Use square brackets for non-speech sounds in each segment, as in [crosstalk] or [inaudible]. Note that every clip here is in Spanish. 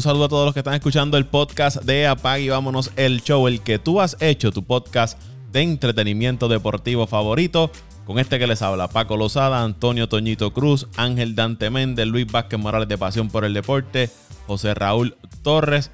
Un saludo a todos los que están escuchando el podcast de Apag y vámonos el show, el que tú has hecho, tu podcast de entretenimiento deportivo favorito. Con este que les habla Paco Lozada, Antonio Toñito Cruz, Ángel Dante Méndez, Luis Vázquez Morales de Pasión por el Deporte, José Raúl Torres,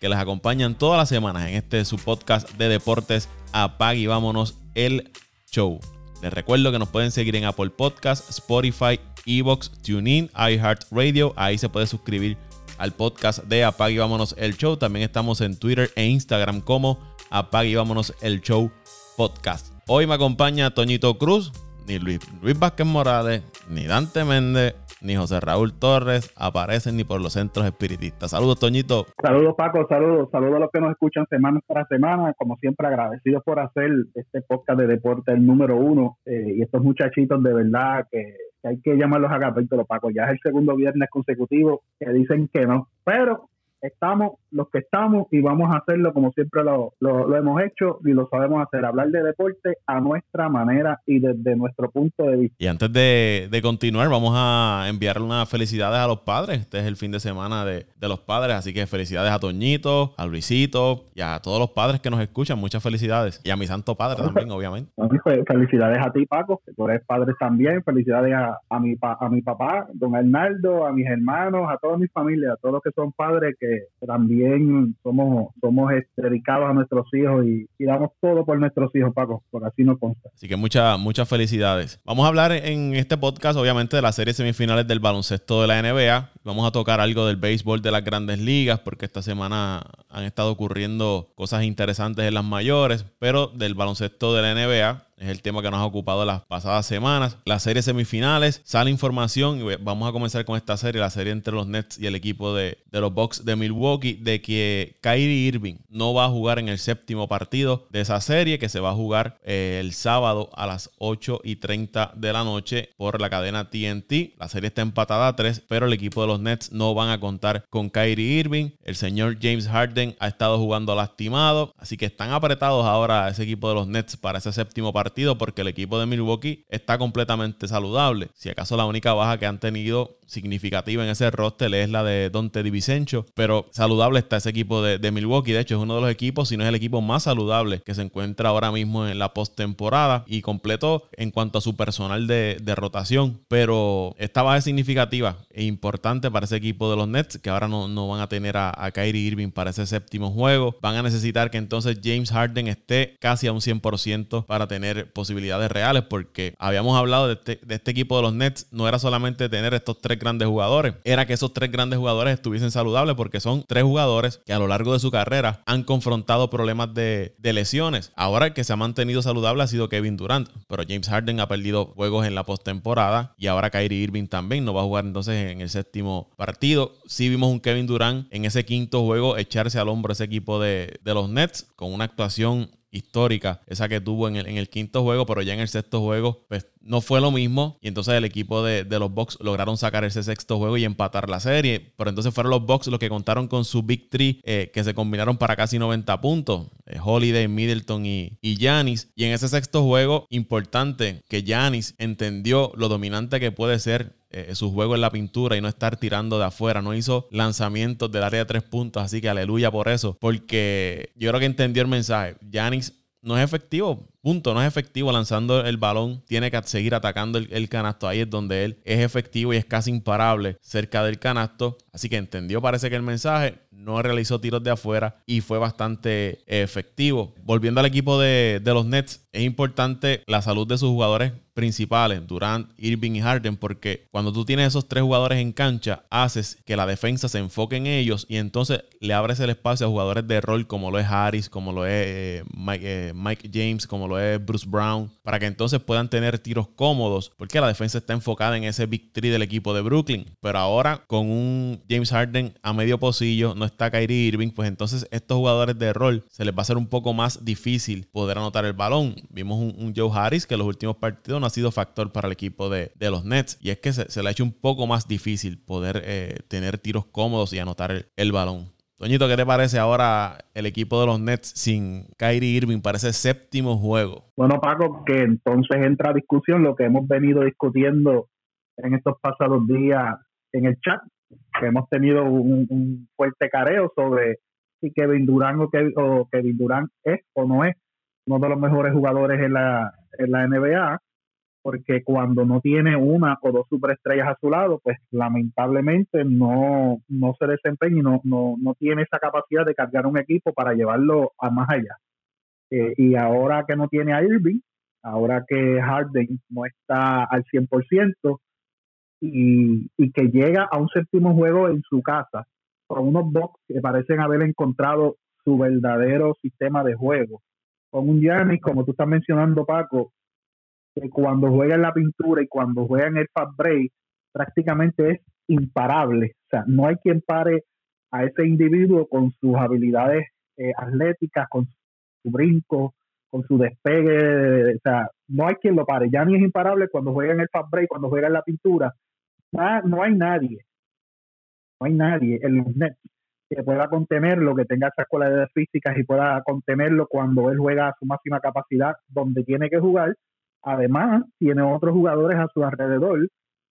que les acompañan todas las semanas en este su podcast de deportes Apag y vámonos el show. Les recuerdo que nos pueden seguir en Apple Podcast, Spotify, Evox, TuneIn, iHeartRadio. Ahí se puede suscribir al podcast de Apag y vámonos el show. También estamos en Twitter e Instagram como Apag y vámonos el show podcast. Hoy me acompaña Toñito Cruz, ni Luis, Luis Vázquez Morales, ni Dante Méndez, ni José Raúl Torres aparecen ni por los centros espiritistas. Saludos, Toñito. Saludos, Paco. Saludos. Saludos a los que nos escuchan semana tras semana. Como siempre, agradecidos por hacer este podcast de deporte el número uno. Eh, y estos muchachitos, de verdad, que, hay que llamarlos a capítulo, Paco. Ya es el segundo viernes consecutivo que dicen que no. Pero estamos los que estamos y vamos a hacerlo como siempre lo, lo, hemos hecho y lo sabemos hacer, hablar de deporte a nuestra manera y desde nuestro punto de vista. Y antes de, continuar, vamos a enviarle unas felicidades a los padres. Este es el fin de semana de, los padres, así que felicidades a Toñito, a Luisito y a todos los padres que nos escuchan. Muchas felicidades. Y a mi santo padre también, obviamente. Felicidades a ti, Paco, que tú eres padre también. Felicidades a, a, mi, a mi papá, don Arnaldo, a mis hermanos, a toda mi familia, a todos los que son padres que también somos, somos este, dedicados a nuestros hijos y, damos todo por nuestros hijos, Paco, por así nos consta. Así que muchas, muchas felicidades. Vamos a hablar en este podcast, obviamente, de las series semifinales del baloncesto de la NBA. Vamos a tocar algo del béisbol de las grandes ligas, porque esta semana han estado ocurriendo cosas interesantes en las mayores, pero del baloncesto de la NBA es el tema que nos ha ocupado las pasadas semanas. Las series semifinales, sale información y vamos a comenzar con esta serie, la serie entre los Nets y el equipo de, los Bucks de Milwaukee, de que Kyrie Irving no va a jugar en el séptimo partido de esa serie que se va a jugar eh, el sábado a las 8 y 30 de la noche por la cadena TNT. La serie está empatada a 3, pero el equipo de los Nets no van a contar con Kyrie Irving. El señor James Harden ha estado jugando lastimado, así que están apretados ahora ese equipo de los Nets para ese séptimo partido partido porque el equipo de Milwaukee está completamente saludable. Si acaso la única baja que han tenido significativa en ese roster es la de Dante DiVincenzo, pero saludable está ese equipo de, Milwaukee. De hecho, es uno de los equipos, si no es el equipo más saludable que se encuentra ahora mismo en la postemporada y completo en cuanto a su personal de, rotación. Pero esta baja es significativa e importante para ese equipo de los Nets, que ahora no, no van a tener a, a, Kyrie Irving para ese séptimo juego. Van a necesitar que entonces James Harden esté casi a un 100% para tener posibilidades reales, porque habíamos hablado de este, de este equipo de los Nets, no era solamente tener estos tres grandes jugadores, era que esos tres grandes jugadores estuviesen saludables porque son tres jugadores que a lo largo de su carrera han confrontado problemas de, lesiones. Ahora el que se ha mantenido saludable ha sido Kevin Durant, pero James Harden ha perdido juegos en la postemporada y ahora Kyrie Irving también no va a jugar entonces en el séptimo partido. Sí vimos un Kevin Durant en ese quinto juego echarse al hombro ese equipo de los Nets con una actuación histórica, esa que tuvo en el, en el, quinto juego, pero ya en el sexto juego, pues no fue lo mismo. Y entonces el equipo de, los Bucks lograron sacar ese sexto juego y empatar la serie. Pero entonces fueron los Bucks los que contaron con su victory, eh, que se combinaron para casi 90 puntos. Eh, Holiday, Middleton y Yanis. Y, en ese sexto juego, importante que Yanis entendió lo dominante que puede ser eh, su juego en la pintura y no estar tirando de afuera. No hizo lanzamientos del área de tres puntos, así que aleluya por eso. Porque yo creo que entendió el mensaje. Yanis no es efectivo. Punto, no es efectivo lanzando el balón. Tiene que seguir atacando el, canasto. Ahí es donde él es efectivo y es casi imparable cerca del canasto. Así que entendió, parece que el mensaje no realizó tiros de afuera y fue bastante efectivo. Volviendo al equipo de, de los Nets, es importante la salud de sus jugadores principales, Durant, Irving y Harden, porque cuando tú tienes esos tres jugadores en cancha, haces que la defensa se enfoque en ellos y entonces le abres el espacio a jugadores de rol como lo es Harris, como lo es eh, eh, Mike, James, como lo es Bruce Brown, para que entonces puedan tener tiros cómodos, porque la defensa está enfocada en ese victory del equipo de Brooklyn. Pero ahora con un James Harden a medio pocillo, no está Kyrie Irving, pues entonces estos jugadores de rol se les va a hacer un poco más difícil poder anotar el balón. Vimos un, Joe Harris que en los últimos partidos ha sido factor para el equipo de, los Nets. Y es que se, le ha hecho un poco más difícil poder eh, tener tiros cómodos y anotar el, balón. Toñito, ¿qué te parece ahora el equipo de los Nets sin Kyrie Irving para ese séptimo juego? Bueno, Paco, que entonces entra a discusión lo que hemos venido discutiendo en estos pasados días en el chat, hemos tenido un, fuerte careo sobre si Kevin Durant o, Kevin Durant es o no es uno de los mejores jugadores en la, en la NBA, porque cuando no tiene una o dos superestrellas a su lado, pues lamentablemente no, no se desempeña y no, no, no tiene esa capacidad de cargar un equipo para llevarlo a más allá. Eh, y ahora que no tiene a Irving, ahora que Harden no está al 100% y, y que llega a un séptimo juego en su casa con unos box que parecen haber encontrado su verdadero sistema de juego. Con un Giannis, como tú estás mencionando, Paco, que cuando juega en la pintura y cuando juega en el fast break, prácticamente es imparable. O sea, no hay quien pare a ese individuo con sus habilidades eh, atléticas, con su brinco, con su despegue, o sea, no hay quien lo pare. Ya ni es imparable cuando juega en el fast break, cuando juega en la pintura. no hay nadie, no hay nadie en los Nets que pueda contenerlo, que tenga esas cualidades físicas y pueda contenerlo cuando él juega a su máxima capacidad donde tiene que jugar. Además, tiene otros jugadores a su alrededor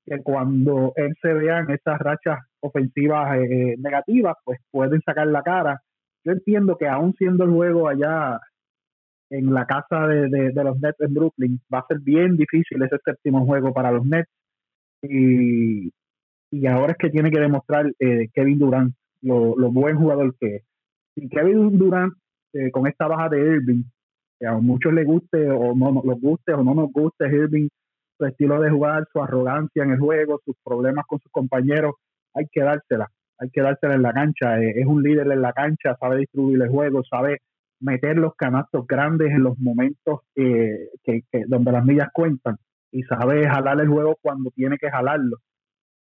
que cuando él se vea esas rachas ofensivas eh, negativas, pues pueden sacar la cara. Yo entiendo que aún siendo el juego allá en la casa de, los Nets en Brooklyn. Va a ser bien difícil ese séptimo juego para los Nets. Y, y ahora es que tiene que demostrar eh, Kevin Durant lo, buen jugador que es. Y Kevin Durant, eh, con esta baja de Irving, que a muchos les guste o no nos guste o no nos guste Irving, su estilo de jugar, su arrogancia en el juego, sus problemas con sus compañeros, hay que dársela, hay que dársela en la cancha. Eh, es un líder en la cancha, sabe distribuir el juego, sabe meter los canastos grandes en los momentos que, donde las millas cuentan y sabe jalar el juego cuando tiene que jalarlo.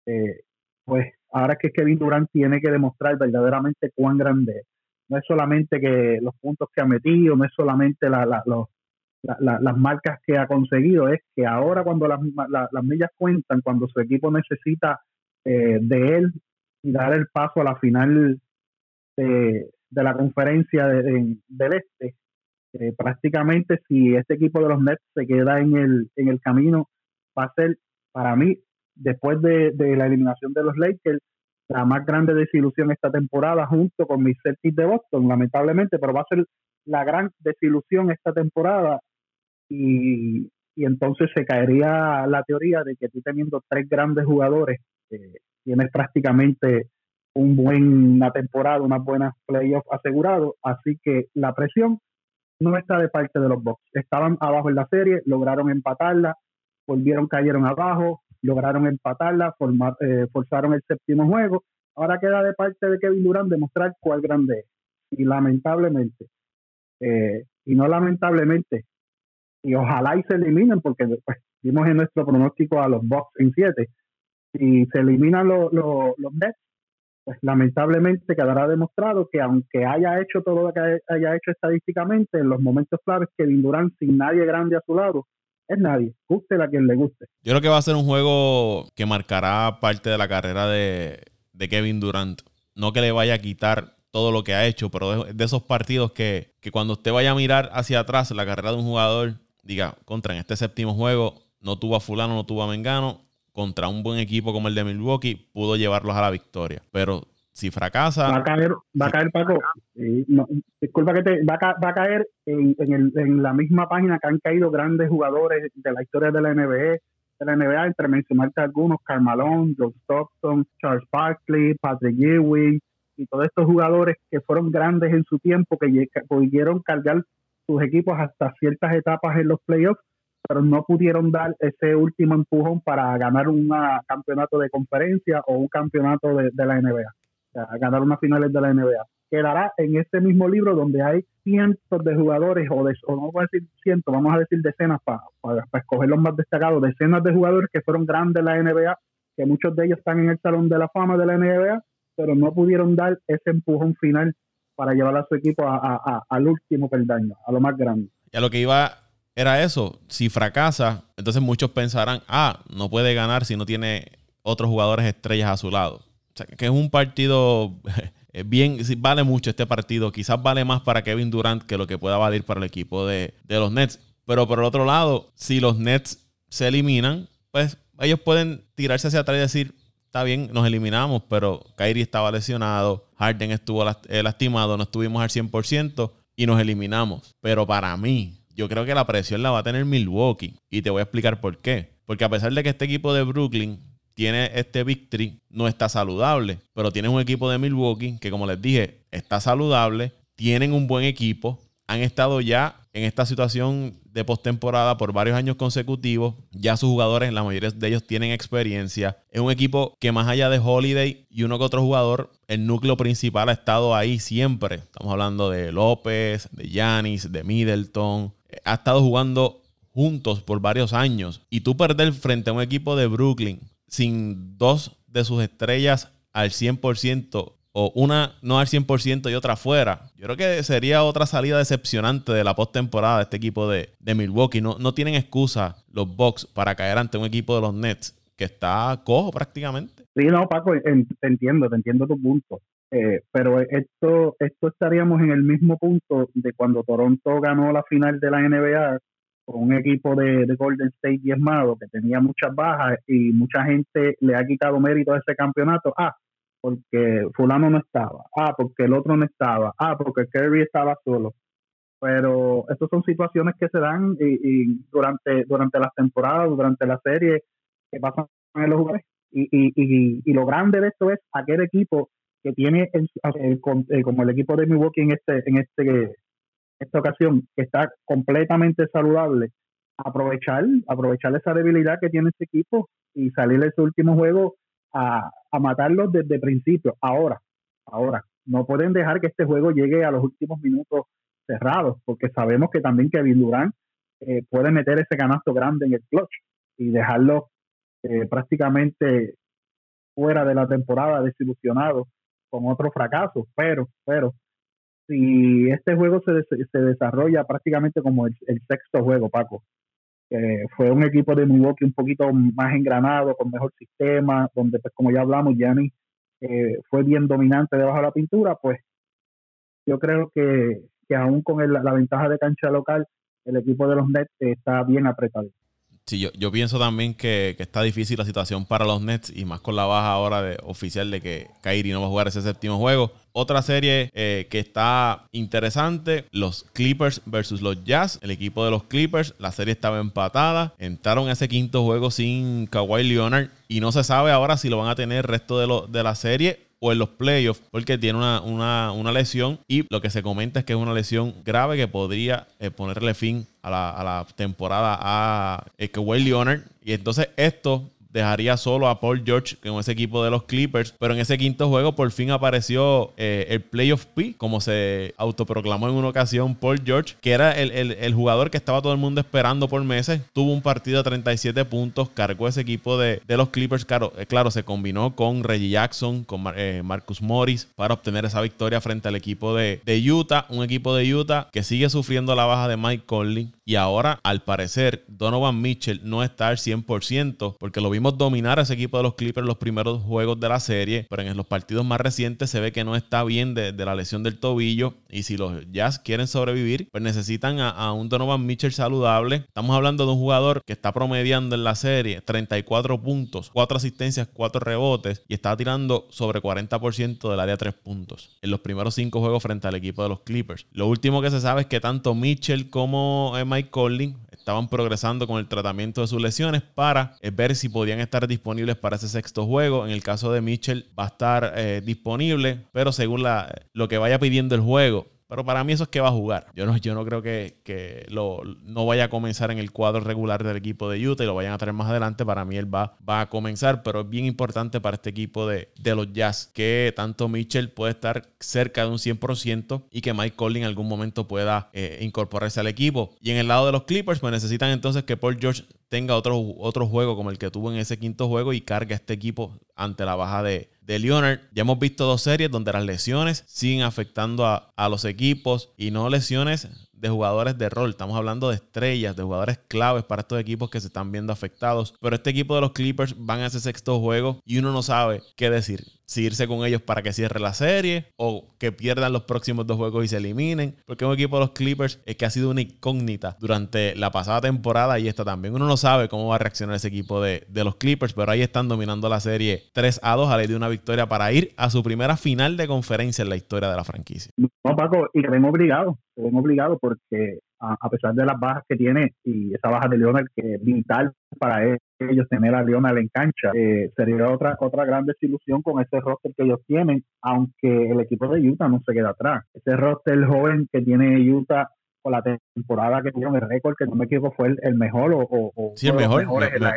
Eh, pues ahora que Kevin Durant tiene que demostrar verdaderamente cuán grande es. No es solamente que los puntos que ha metido, no es solamente la, las marcas que ha conseguido, es que ahora cuando las, las millas cuentan, cuando su equipo necesita eh, de él y dar el paso a la final de, de la conferencia del este. Eh, prácticamente si este equipo de los Nets se queda en el, en el camino, va a ser para mí, después de, la eliminación de los Lakers, la más grande desilusión esta temporada junto con mis Celtics de Boston, lamentablemente, pero va a ser la gran desilusión esta temporada y, y entonces se caería la teoría de que tú teniendo tres grandes jugadores, eh, tienes prácticamente un buen, una temporada, unas buenas playoffs asegurados, así que la presión no está de parte de los Bucks. Estaban abajo en la serie, lograron empatarla, volvieron, cayeron abajo, lograron empatarla, formar, eh, forzaron el séptimo juego. Ahora queda de parte de Kevin Durant demostrar cuál grande es. Y lamentablemente, eh, y no lamentablemente, y ojalá y se eliminen, porque pues, vimos en nuestro pronóstico a los Bucks en siete, si se eliminan los, los, los Nets, pues lamentablemente quedará demostrado que aunque haya hecho todo lo que haya hecho estadísticamente, en los momentos claves que Durant sin nadie grande a su lado, es nadie, guste a quien le guste. Yo creo que va a ser un juego que marcará parte de la carrera de, Kevin Durant. No que le vaya a quitar todo lo que ha hecho, pero de, esos partidos que, que, cuando usted vaya a mirar hacia atrás la carrera de un jugador, diga, contra en este séptimo juego no tuvo a fulano, no tuvo a Mengano, contra un buen equipo como el de Milwaukee, pudo llevarlos a la victoria. Pero si fracasa. Va a caer, va a caer Paco. disculpa que te. Va a, caer en, en, la misma página que han caído grandes jugadores de la historia de la NBA. De la NBA, entre mencionarte algunos: Carmalón, Joe Stockton, Charles Barkley, Patrick Ewing y todos estos jugadores que fueron grandes en su tiempo, que pudieron cargar sus equipos hasta ciertas etapas en los playoffs pero no pudieron dar ese último empujón para ganar un campeonato de conferencia o un campeonato de, la NBA, o sea, ganar unas finales de la NBA. Quedará en este mismo libro donde hay cientos de jugadores, o, de, no voy a decir cientos, vamos a decir decenas para, para, escoger los más destacados, decenas de jugadores que fueron grandes en la NBA, que muchos de ellos están en el Salón de la Fama de la NBA, pero no pudieron dar ese empujón final para llevar a su equipo al último peldaño, a lo más grande. Y a lo que iba era eso. Si fracasa, entonces muchos pensarán, ah, no puede ganar si no tiene otros jugadores estrellas a su lado. Que es un partido [laughs] bien, vale mucho este partido. Quizás vale más para Kevin Durant que lo que pueda valer para el equipo de, los Nets. Pero por el otro lado, si los Nets se eliminan, pues ellos pueden tirarse hacia atrás y decir, está bien, nos eliminamos, pero Kyrie estaba lesionado, Harden estuvo eh, lastimado, no estuvimos al 100% y nos eliminamos. Pero para mí, yo creo que la presión la va a tener Milwaukee y te voy a explicar por qué. Porque a pesar de que este equipo de Brooklyn tiene este victory, no está saludable, pero tiene un equipo de Milwaukee que como les dije, está saludable, tienen un buen equipo, han estado ya en esta situación de postemporada por varios años consecutivos. Ya sus jugadores, la mayoría de ellos tienen experiencia. Es un equipo que más allá de Holiday y uno que otro jugador, el núcleo principal ha estado ahí siempre. Estamos hablando de López, de Yanis, de Middleton. Ha estado jugando juntos por varios años. Y tú perder frente a un equipo de Brooklyn sin dos de sus estrellas al 100% o una no al 100% y otra fuera. Yo creo que sería otra salida decepcionante de la postemporada de este equipo de, Milwaukee. No, no tienen excusa los Bucks para caer ante un equipo de los Nets que está cojo prácticamente. Sí, no, Paco, te entiendo, te entiendo tu punto. Eh, pero esto, esto estaríamos en el mismo punto de cuando Toronto ganó la final de la NBA con un equipo de, de, Golden State diezmado que tenía muchas bajas y mucha gente le ha quitado mérito a ese campeonato. Ah, porque fulano no estaba, ah, porque el otro no estaba, ah, porque Kirby estaba solo. Pero estas son situaciones que se dan y, durante, durante las temporadas, durante la serie que pasan en los jugadores. Y, y, y, lo grande de esto es aquel equipo que tiene, el, eh, como el equipo de Milwaukee en este en este esta ocasión, está completamente saludable, aprovechar, aprovechar esa debilidad que tiene este equipo y salir de ese último juego a, a matarlos desde el principio. Ahora, ahora, no pueden dejar que este juego llegue a los últimos minutos cerrados, porque sabemos que también Kevin Durant eh, puede meter ese canasto grande en el clutch y dejarlo eh, prácticamente fuera de la temporada desilusionado con otro fracaso. Pero, pero, si este juego se, se desarrolla prácticamente como el sexto juego, Paco, fue un equipo de Milwaukee un poquito más engranado, con mejor sistema, donde pues como ya hablamos, Gianni eh, fue bien dominante debajo de la pintura, pues yo creo que, que aún con la ventaja de cancha local, el equipo de los Nets está bien apretado. Sí, yo, yo pienso también que, está difícil la situación para los Nets y más con la baja ahora de, oficial de que Kyrie no va a jugar ese séptimo juego. Otra serie eh, que está interesante, los Clippers versus los Jazz. El equipo de los Clippers, la serie estaba empatada. Entraron ese quinto juego sin Kawhi Leonard y no se sabe ahora si lo van a tener el resto de, lo, de la serie o en los playoffs porque tiene una, lesión y lo que se comenta es que es una lesión grave que podría eh, ponerle fin a la, temporada a eh, Kawhi Leonard. Y entonces esto dejaría solo a Paul George con ese equipo de los Clippers. Pero en ese quinto juego por fin apareció eh, el Playoff P, como se autoproclamó en una ocasión Paul George, que era el, jugador que estaba todo el mundo esperando por meses. Tuvo un partido de 37 puntos, cargó ese equipo de, los Clippers. Claro, eh, claro, se combinó con Reggie Jackson, con eh, Marcus Morris para obtener esa victoria frente al equipo de, de Utah. Un equipo de Utah que sigue sufriendo la baja de Mike Conley. Y ahora, al parecer, Donovan Mitchell no está al 100% porque lo vimos dominar a ese equipo de los Clippers los primeros juegos de la serie, pero en los partidos más recientes se ve que no está bien de, la lesión del tobillo. Y si los Jazz quieren sobrevivir, pues necesitan a, un Donovan Mitchell saludable. Estamos hablando de un jugador que está promediando en la serie 34 puntos, 4 asistencias, 4 rebotes y está tirando sobre 40% del área 3 puntos en los primeros 5 juegos frente al equipo de los Clippers. Lo último que se sabe es que tanto Mitchell como Mike Conley estaban progresando con el tratamiento de sus lesiones para eh, ver si podían estar disponibles para ese sexto juego. En el caso de Mitchell va a estar eh, disponible, pero según la, lo que vaya pidiendo el juego, pero para mí eso es que va a jugar. Yo no, yo no creo que, lo, no vaya a comenzar en el cuadro regular del equipo de Utah y lo vayan a traer más adelante. Para mí él va, va a comenzar, pero es bien importante para este equipo de, los Jazz que tanto Mitchell puede estar cerca de un 100% y que Mike Conley en algún momento pueda eh, incorporarse al equipo. Y en el lado de los Clippers, pues necesitan entonces que Paul George tenga otro, otro juego como el que tuvo en ese quinto juego y cargue a este equipo ante la baja de, de Leonard. Ya hemos visto dos series donde las lesiones siguen afectando a, a los equipos y no lesiones de jugadores de rol. Estamos hablando de estrellas, de jugadores claves para estos equipos que se están viendo afectados. Pero este equipo de los Clippers van a ese sexto juego y uno no sabe qué decir. Si irse con ellos para que cierre la serie o que pierdan los próximos dos juegos y se eliminen. Porque un equipo de los Clippers es que ha sido una incógnita durante la pasada temporada y esta también. Uno no sabe cómo va a reaccionar ese equipo de, de los Clippers, pero ahí están dominando la serie 3 a 2 a ley de una victoria para ir a su primera final de conferencia en la historia de la franquicia. No, Paco, y que ven obligado, se ven obligado porque a, pesar de las bajas que tiene y esa baja de Leonard que es vital para ellos tener a Leonard en cancha, eh, sería otra otra gran desilusión con ese roster que ellos tienen, aunque el equipo de Utah no se queda atrás. Ese roster joven que tiene Utah con la temporada que tuvieron el récord, que no me equivoco fue el, mejor o, sí, el mejor,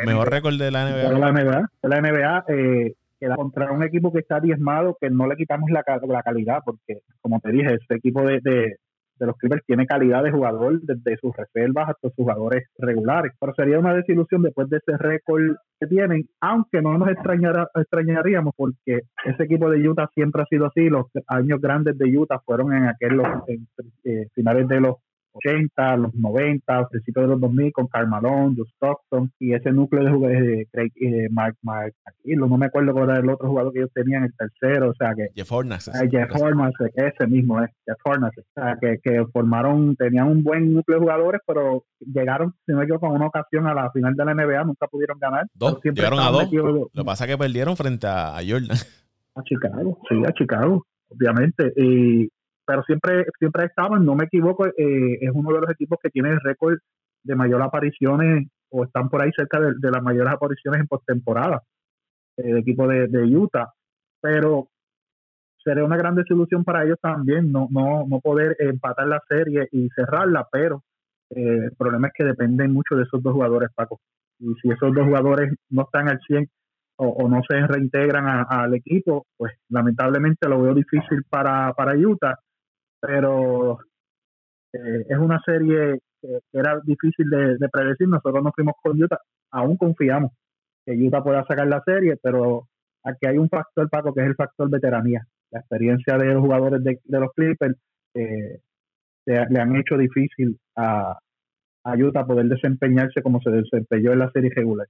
mejor récord de la NBA. De la NBA, la NBA eh, contra un equipo que está diezmado, que no le quitamos la, la calidad, porque como te dije, ese equipo de, de los Clippers tiene calidad de jugador desde sus reservas hasta sus jugadores regulares. Pero sería una desilusión después de ese récord que tienen, aunque no nos extrañaríamos porque ese equipo de Utah siempre ha sido así. Los años grandes de Utah fueron en aquellos eh, finales de los 80, los 90, principios de los 2000 con Carmalón, Just Stockton y ese núcleo de jugadores de Craig, eh, Mark, Mark no me acuerdo cuál era el otro jugador que ellos tenían, el tercero, o sea que... Jeff Hornacek. Jeff Hornacek, ese mismo es, Jeff Hornacek. O sea que, que formaron, tenían un buen núcleo de jugadores, pero llegaron, si no me equivoco, en una ocasión a la final de la NBA, nunca pudieron ganar. Dos, llegaron a dos. Lo que pasa es que perdieron frente a, a Jordan. A Chicago, sí, a Chicago, obviamente. Y pero siempre, siempre estaban, no me equivoco, eh, es uno de los equipos que tiene el récord de mayor apariciones o están por ahí cerca de, las mayores apariciones en postemporada, eh, el equipo de, Utah. Pero sería una gran desilusión para ellos también no, no, no poder empatar la serie y cerrarla, pero eh, el problema es que dependen mucho de esos dos jugadores, Paco. Y si esos dos jugadores no están al 100 o, no se reintegran al equipo, pues lamentablemente lo veo difícil para, para Utah pero eh, es una serie que era difícil de, predecir. Nosotros nos fuimos con Utah, aún confiamos que Utah pueda sacar la serie, pero aquí hay un factor, Paco, que es el factor veteranía. La experiencia de los jugadores de, los Clippers eh, le han hecho difícil a, a Utah poder desempeñarse como se desempeñó en la serie regular.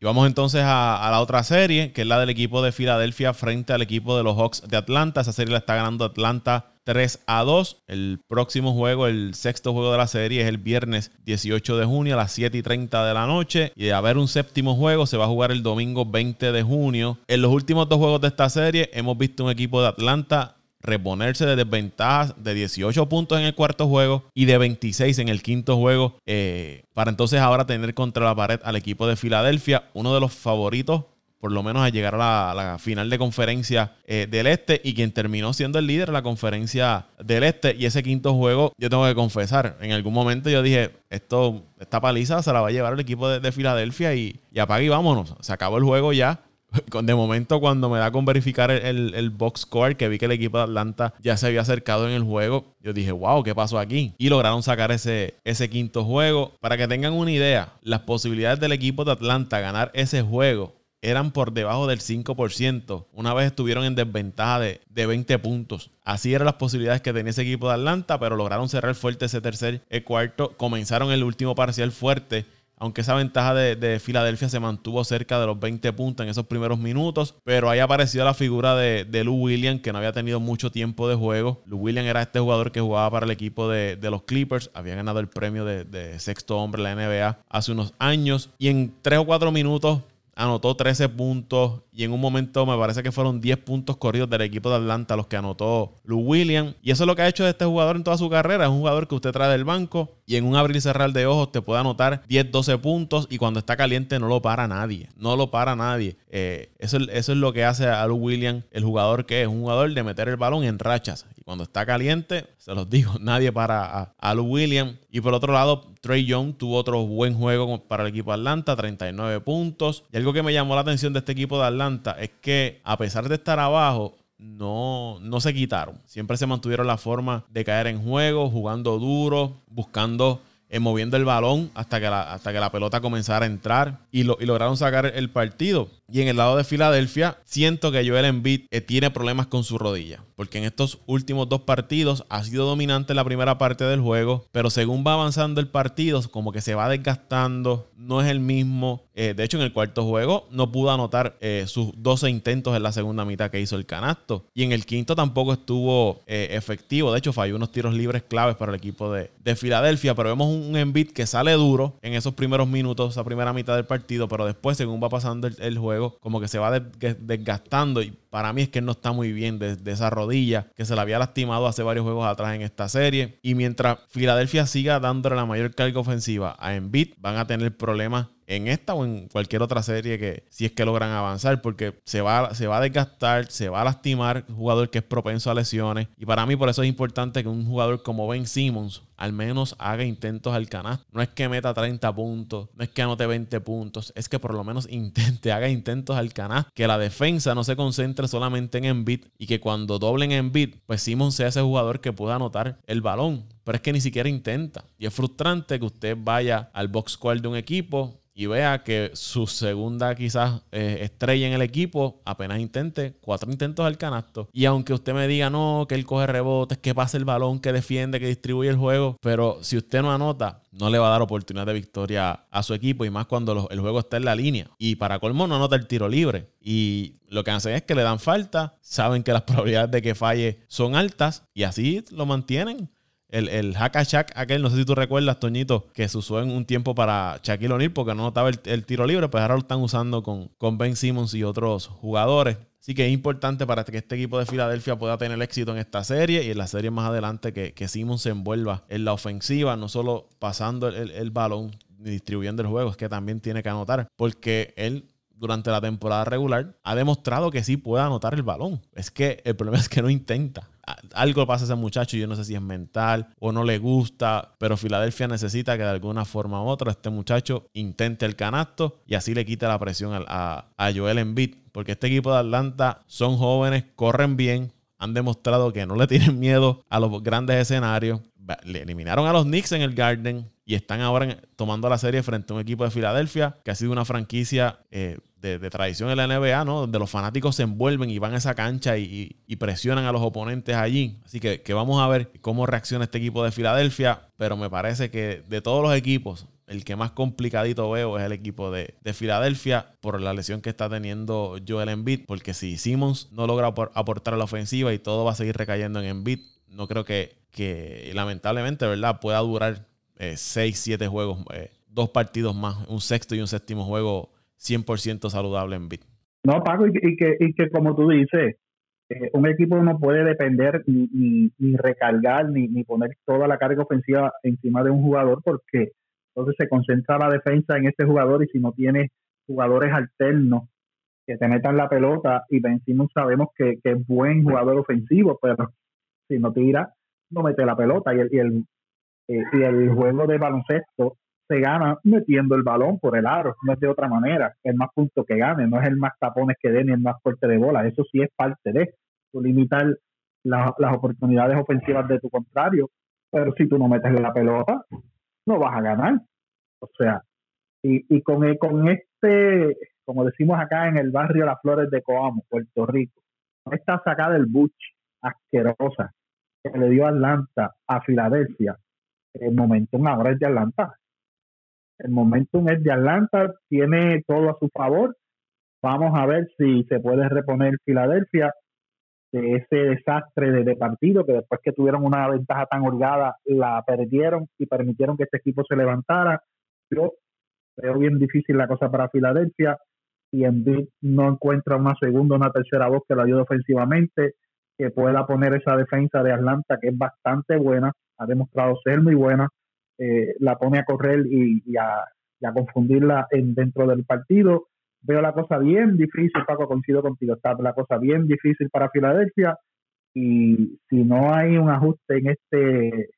Y vamos entonces a, la otra serie, que es la del equipo de Filadelfia frente al equipo de los Hawks de Atlanta. Esa serie la está ganando Atlanta 3 a 2. El próximo juego, el sexto juego de la serie, es el viernes 18 de junio a las 7 y 30 de la noche. Y de haber un séptimo juego, se va a jugar el domingo 20 de junio. En los últimos dos juegos de esta serie, hemos visto un equipo de Atlanta reponerse de desventajas de 18 puntos en el cuarto juego y de 26 en el quinto juego eh, para entonces ahora tener contra la pared al equipo de Filadelfia, uno de los favoritos por lo menos a llegar a la, final de conferencia eh, del Este y quien terminó siendo el líder de la conferencia del Este. Y ese quinto juego, yo tengo que confesar, en algún momento yo dije, esto, esta paliza se la va a llevar el equipo de, Filadelfia y, y apague y vámonos. Se acabó el juego ya. [laughs] De momento, cuando me da con verificar el, box score, que vi que el equipo de Atlanta ya se había acercado en el juego, yo dije, wow, ¿qué pasó aquí? Y lograron sacar ese, ese quinto juego. Para que tengan una idea, las posibilidades del equipo de Atlanta ganar ese juego eran por debajo del 5%. Una vez estuvieron en desventaja de, de, 20 puntos. Así eran las posibilidades que tenía ese equipo de Atlanta, pero lograron cerrar fuerte ese tercer el cuarto. Comenzaron el último parcial fuerte aunque esa ventaja de, Filadelfia se mantuvo cerca de los 20 puntos en esos primeros minutos, pero ahí apareció la figura de, de Lou Williams, que no había tenido mucho tiempo de juego. Lou Williams era este jugador que jugaba para el equipo de, los Clippers, había ganado el premio de, sexto hombre en la NBA hace unos años, y en 3 o 4 minutos anotó 13 puntos y en un momento me parece que fueron 10 puntos corridos del equipo de Atlanta los que anotó Lou Williams. Y eso es lo que ha hecho este jugador en toda su carrera. Es un jugador que usted trae del banco y en un abrir y cerrar de ojos te puede anotar 10, 12 puntos y cuando está caliente no lo para nadie. No lo para nadie. Eh, eso, eso, es lo que hace a Lou Williams, el jugador que es un jugador de meter el balón en rachas. Cuando está caliente, se los digo, [laughs] nadie para a, a Lou Williams. Y por otro lado, Trey Young tuvo otro buen juego para el equipo de Atlanta, 39 puntos. Y algo que me llamó la atención de este equipo de Atlanta es que a pesar de estar abajo, no, no se quitaron. Siempre se mantuvieron la forma de caer en juego, jugando duro, buscando eh, moviendo el balón hasta que, la, hasta que la pelota comenzara a entrar y, lo, y lograron sacar el partido. Y en el lado de Filadelfia, siento que Joel Embiid eh, tiene problemas con su rodilla, porque en estos últimos dos partidos ha sido dominante la primera parte del juego, pero según va avanzando el partido, como que se va desgastando, no es el mismo. Eh, de hecho, en el cuarto juego no pudo anotar eh, sus 12 intentos en la segunda mitad que hizo el canasto. Y en el quinto tampoco estuvo efectivo. De hecho, falló unos tiros libres claves para el equipo de, Filadelfia. Pero vemos un, Embiid que sale duro en esos primeros minutos, esa primera mitad del partido. Pero después, según va pasando el juego, como que se va desgastando y para mí es que él no está muy bien de, esa rodilla que se le había lastimado hace varios juegos atrás en esta serie. Y mientras Filadelfia siga dándole la mayor carga ofensiva a Embiid, van a tener problemas en esta o en cualquier otra serie que si es que logran avanzar porque se va, se va a desgastar, se va a lastimar un jugador que es propenso a lesiones y para mí por eso es importante que un jugador como Ben Simmons al menos haga intentos al canal. No es que meta 30 puntos, no es que anote 20 puntos, es que por lo menos [laughs] intente, haga intentos al canal, que la defensa no se concentre solamente en Embiid y que cuando doblen Embiid, pues Simmons sea ese jugador que pueda anotar el balón, pero es que ni siquiera intenta. Y es frustrante que usted vaya al box score de un equipo y vea que su segunda quizás eh, estrella en el equipo apenas intente cuatro intentos al canasto. Y aunque usted me diga no, que él coge rebotes, que pasa el balón, que defiende, que distribuye el juego, pero si usted no anota, no le va a dar oportunidad de victoria a su equipo y más cuando el juego está en la línea. Y para colmo no anota el tiro libre. Y lo que hacen es que le dan falta, saben que las [laughs] probabilidades de que falle son altas y así lo mantienen. El, el hack aquel, no sé si tú recuerdas, Toñito, que se usó en un tiempo para Shaquille O'Neal porque no notaba el, tiro libre, pues ahora lo están usando con, con Ben Simmons y otros jugadores. Así que es importante para que este equipo de Filadelfia pueda tener éxito en esta serie y en la serie más adelante que, que Simmons se envuelva en la ofensiva, no solo pasando el, el balón ni distribuyendo el juego, es que también tiene que anotar, porque él durante la temporada regular ha demostrado que sí puede anotar el balón. Es que el problema es que no intenta algo pasa a ese muchacho, yo no sé si es mental o no le gusta, pero Filadelfia necesita que de alguna forma u otra este muchacho intente el canasto y así le quite la presión a, a Joel Embiid, porque este equipo de Atlanta son jóvenes, corren bien, han demostrado que no le tienen miedo a los grandes escenarios. Le eliminaron a los Knicks en el Garden y están ahora tomando la serie frente a un equipo de Filadelfia que ha sido una franquicia eh, de, tradición en la NBA, ¿no? Donde los fanáticos se envuelven y van a esa cancha y, presionan a los oponentes allí. Así que, vamos a ver cómo reacciona este equipo de Filadelfia. Pero me parece que de todos los equipos, el que más complicadito veo es el equipo de, Filadelfia por la lesión que está teniendo Joel Embiid. Porque si Simmons no logra aportar a la ofensiva y todo va a seguir recayendo en Embiid, no creo que, que lamentablemente, ¿verdad?, pueda durar 6, eh, 7 juegos, eh, dos partidos más, un sexto y un séptimo juego 100% saludable en Bit. No, Paco, y, que, y que como tú dices, eh, un equipo no puede depender ni, ni, recargar ni, ni, poner toda la carga ofensiva encima de un jugador porque entonces se concentra la defensa en ese jugador y si no tiene jugadores alternos que te metan la pelota y vencimos sabemos que, que, es buen jugador ofensivo, pero si no tira, no mete la pelota y el, y el, eh, y el juego de baloncesto se gana metiendo el balón por el aro, no es de otra manera. El más punto que gane, no es el más tapones que dé ni el más fuerte de bola. Eso sí es parte de limitar las oportunidades ofensivas de tu contrario, pero si tú no metes la pelota, no vas a ganar. O sea, y, y con, con este, como decimos acá en el barrio Las Flores de Coamo, Puerto Rico, esta sacada del Buch asquerosa que le dio Atlanta a Filadelfia, el momentum ahora es de Atlanta. El momentum es de Atlanta, tiene todo a su favor. Vamos a ver si se puede reponer Filadelfia de ese desastre de, partido que después que tuvieron una ventaja tan holgada la perdieron y permitieron que este equipo se levantara. Yo veo bien difícil la cosa para Filadelfia y Embiid no encuentra una segunda una tercera voz que lo ayude ofensivamente, que pueda poner esa defensa de Atlanta que es bastante buena, ha demostrado ser muy buena eh, la pone a correr y, a, confundirla en, dentro del partido. Veo la cosa bien difícil, Paco, coincido contigo, está la cosa bien difícil para Filadelfia y si no hay un ajuste en este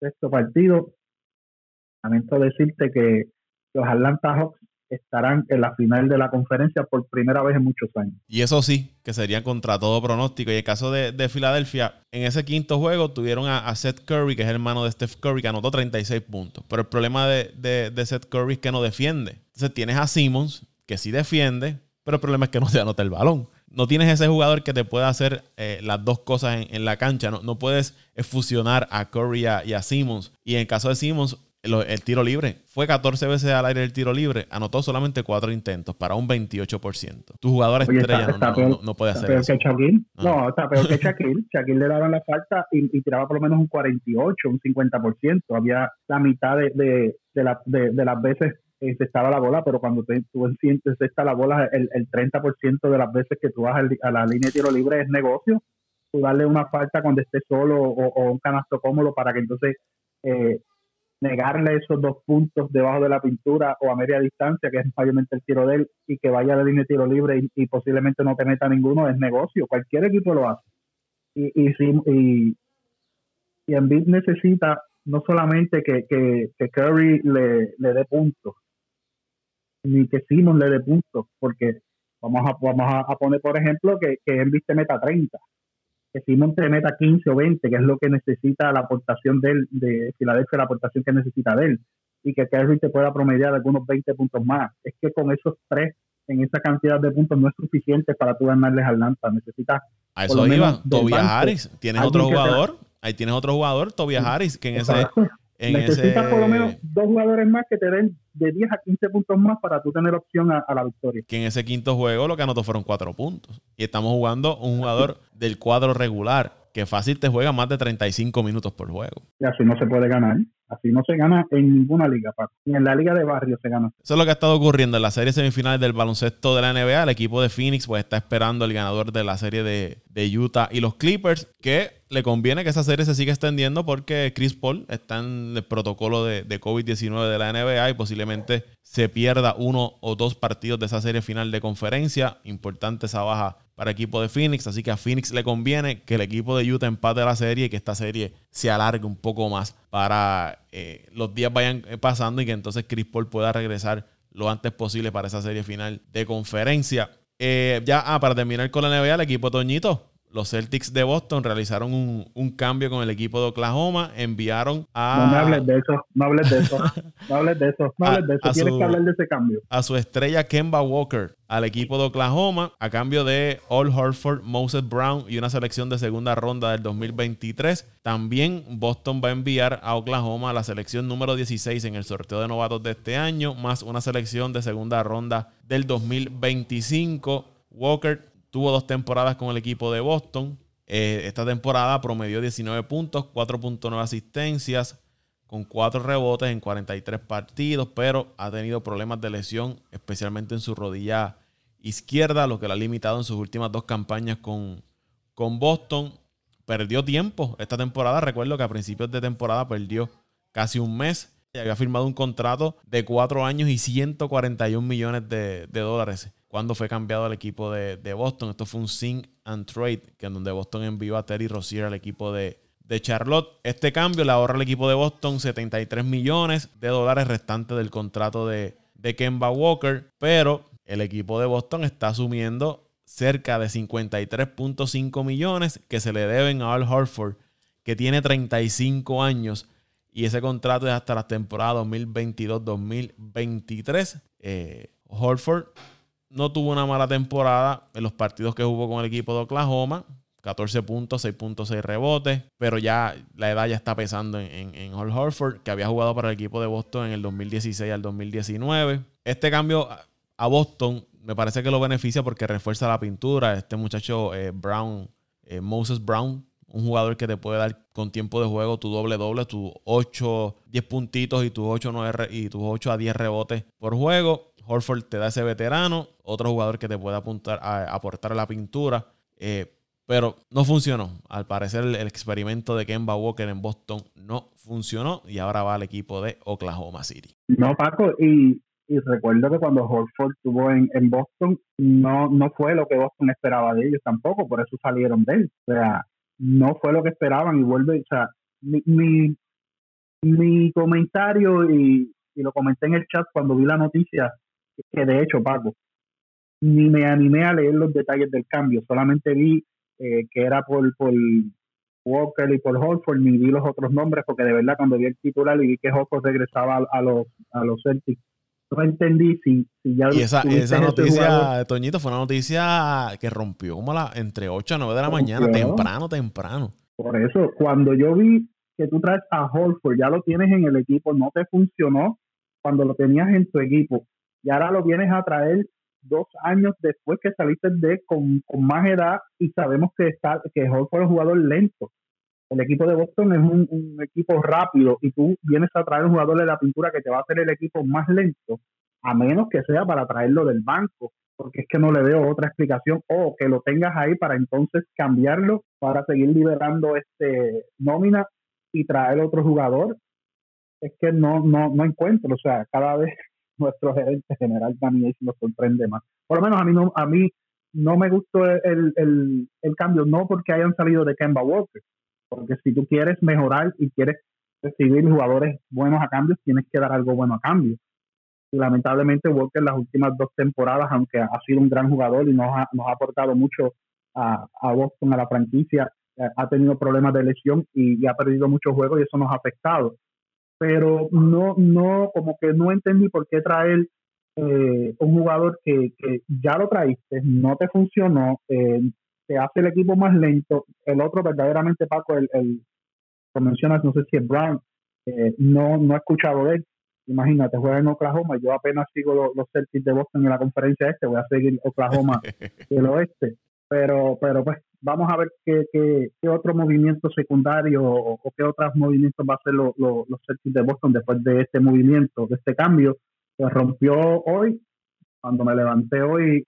sexto partido, lamento decirte que los Atlanta Hawks estarán en la final de la conferencia por primera vez en muchos años. Y eso sí, que sería contra todo pronóstico. Y el caso de, Filadelfia, en ese quinto juego tuvieron a, Seth Curry, que es el hermano de Steph Curry, que anotó 36 puntos. Pero el problema de, de, Seth Curry es que no defiende. Entonces tienes a Simmons, que sí defiende, pero el problema es que no se anota el balón. No tienes ese jugador que te pueda hacer eh, las dos cosas en, la cancha. No, no puedes fusionar a Curry y a Simmons. Y en el caso de Simmons, el tiro libre. Fue 14 veces al aire el tiro libre, anotó solamente 4 intentos para un 28%. Tu jugador estrella no, puede hacer eso. No. está peor que [laughs] Shaquille. Shaquille le daban la falta y, tiraba por lo menos un 48, un 50%. Había la mitad de, de, de, las veces eh, se estaba la bola, pero cuando tú sientes está la bola, el, el 30% de las veces que tú vas a la línea de tiro libre es negocio. Tú darle una falta cuando estés solo o, un canasto cómodo para que entonces eh, negarle esos dos puntos debajo de la pintura o a media distancia, que es mayormente el tiro de él, y que vaya la línea de tiro libre y, posiblemente no te meta ninguno, es negocio. Cualquier equipo lo hace. Y, y, y, y necesita no solamente que, que, Curry le, le dé puntos, ni que Simon le dé puntos, porque vamos a, vamos a, poner, por ejemplo, que, que Embiid te meta 30 que Simon te meta 15 o 20, que es lo que necesita la aportación de él, de Filadelfia, la aportación que necesita de él, y que Kerry te pueda promediar algunos 20 puntos más. Es que con esos tres, en esa cantidad de puntos, no es suficiente para tú ganarles al Atlanta. Necesitas. A eso iba. Tobias Harris. Tienes otro jugador. Ahí tienes otro jugador, Tobias Harris, que en ese Necesitas por lo menos dos jugadores más que te den de 10 a 15 puntos más para tú tener opción a, la victoria. Que en ese quinto juego lo que anotó fueron cuatro puntos. Y estamos jugando un jugador [laughs] del cuadro regular que fácil te juega más de 35 minutos por juego. Y así no se puede ganar. Así no se gana en ninguna liga, Ni en la liga de barrio se gana. Eso es lo que ha estado ocurriendo en la serie semifinales del baloncesto de la NBA. El equipo de Phoenix pues está esperando el ganador de la serie de, de Utah y los Clippers, que le conviene que esa serie se siga extendiendo porque Chris Paul está en el protocolo de, de COVID-19 de la NBA y posiblemente se pierda uno o dos partidos de esa serie final de conferencia. Importante esa baja para el equipo de Phoenix. Así que a Phoenix le conviene que el equipo de Utah empate la serie y que esta serie se alargue un poco más para eh, los días vayan eh, pasando y que entonces Chris Paul pueda regresar lo antes posible para esa serie final de conferencia. Eh, ya, ah, para terminar con la NBA, el equipo Toñito los Celtics de Boston realizaron un, cambio con el equipo de Oklahoma, enviaron a... No me hables de eso, no hables de eso, [laughs] no hables de eso, no hables de eso, tienes que hablar de ese cambio. A su estrella Kemba Walker al equipo de Oklahoma a cambio de All Horford, Moses Brown y una selección de segunda ronda del 2023. También Boston va a enviar a Oklahoma la selección número 16 en el sorteo de novatos de este año, más una selección de segunda ronda del 2025. Walker Tuvo dos temporadas con el equipo de Boston. Eh, esta temporada promedió 19 puntos, 4.9 asistencias, con 4 rebotes en 43 partidos, pero ha tenido problemas de lesión, especialmente en su rodilla izquierda, lo que lo ha limitado en sus últimas dos campañas con, con Boston. Perdió tiempo esta temporada. Recuerdo que a principios de temporada perdió casi un mes. Había firmado un contrato de 4 años y 141 millones de, de dólares cuando fue cambiado al equipo de, Boston. Esto fue un sing and trade, que en donde Boston envió a Terry Rozier al equipo de, Charlotte. Este cambio le ahorra al equipo de Boston 73 millones de dólares restantes del contrato de, de Kemba Walker, pero el equipo de Boston está asumiendo cerca de 53.5 millones que se le deben a Al Horford, que tiene 35 años y ese contrato es hasta la temporada 2022-2023. Eh, Horford no tuvo una mala temporada en los partidos que jugó con el equipo de Oklahoma. 14 puntos, 6.6 rebotes, pero ya la edad ya está pesando en, en, Hall Horford, que había jugado para el equipo de Boston en el 2016 al 2019. Este cambio a Boston me parece que lo beneficia porque refuerza la pintura. Este muchacho eh, Brown, eh, Moses Brown, un jugador que te puede dar con tiempo de juego tu doble doble, tus 8, 10 puntitos y tus 8, 9, y tus 8 a 10 rebotes por juego. Horford te da ese veterano, otro jugador que te puede apuntar a, aportar la pintura. Eh, pero no funcionó. Al parecer el, experimento de Kemba Walker en Boston no funcionó y ahora va al equipo de Oklahoma City. No, Paco, y, recuerdo que cuando Horford estuvo en, Boston no, no fue lo que Boston esperaba de ellos tampoco, por eso salieron de él. O sea, no fue lo que esperaban y vuelve, o sea, mi, mi, comentario y, y lo comenté en el chat cuando vi la noticia que de hecho, Paco, ni me animé a leer los detalles del cambio, solamente vi eh, que era por, por Walker y por Horford, ni vi los otros nombres, porque de verdad cuando vi el titular y vi que Horford regresaba a, los, a los Celtics, no entendí si, si ya... Y esa, esa noticia, Toñito, fue una noticia que rompió como la, entre 8 a 9 de la mañana, temprano, temprano. Por eso, cuando yo vi que tú traes a Holford, ya lo tienes en el equipo, no te funcionó cuando lo tenías en tu equipo, y ahora lo vienes a traer dos años después que saliste de con, más edad y sabemos que está que Holford es un jugador lento. El equipo de Boston es un, equipo rápido y tú vienes a traer un jugador de la pintura que te va a hacer el equipo más lento, a menos que sea para traerlo del banco, porque es que no le veo otra explicación o que lo tengas ahí para entonces cambiarlo para seguir liberando este nómina y traer otro jugador. Es que no, no, no encuentro, o sea, cada vez [laughs] nuestro gerente general también nos sorprende más. Por lo menos a mí no, a mí no me gustó el, el, el cambio, no porque hayan salido de Kemba Walker, porque si tú quieres mejorar y quieres recibir jugadores buenos a cambio, tienes que dar algo bueno a cambio. Y lamentablemente Walker las últimas dos temporadas, aunque ha sido un gran jugador y nos ha, nos ha aportado mucho a, Boston, a la franquicia, eh, ha tenido problemas de lesión y, ha perdido muchos juegos y eso nos ha afectado pero no, no, como que no entendí por qué traer eh, un jugador que, que, ya lo traíste, no te funcionó, eh, te hace el equipo más lento, el otro verdaderamente Paco, el, el mencionas, no sé si es Brown, eh, no, no he escuchado de él, imagínate, juega en Oklahoma, yo apenas sigo los, los Celtics de Boston en la conferencia este, voy a seguir Oklahoma [laughs] del oeste, pero, pero pues vamos a ver qué, qué, otro movimiento secundario o, qué otros movimientos va a hacer los Celtics de Boston después de este movimiento, de este cambio. Que rompió hoy. Cuando me levanté hoy,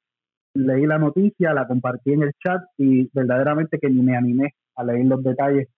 leí la noticia, la compartí en el chat y verdaderamente que ni me animé a leer los detalles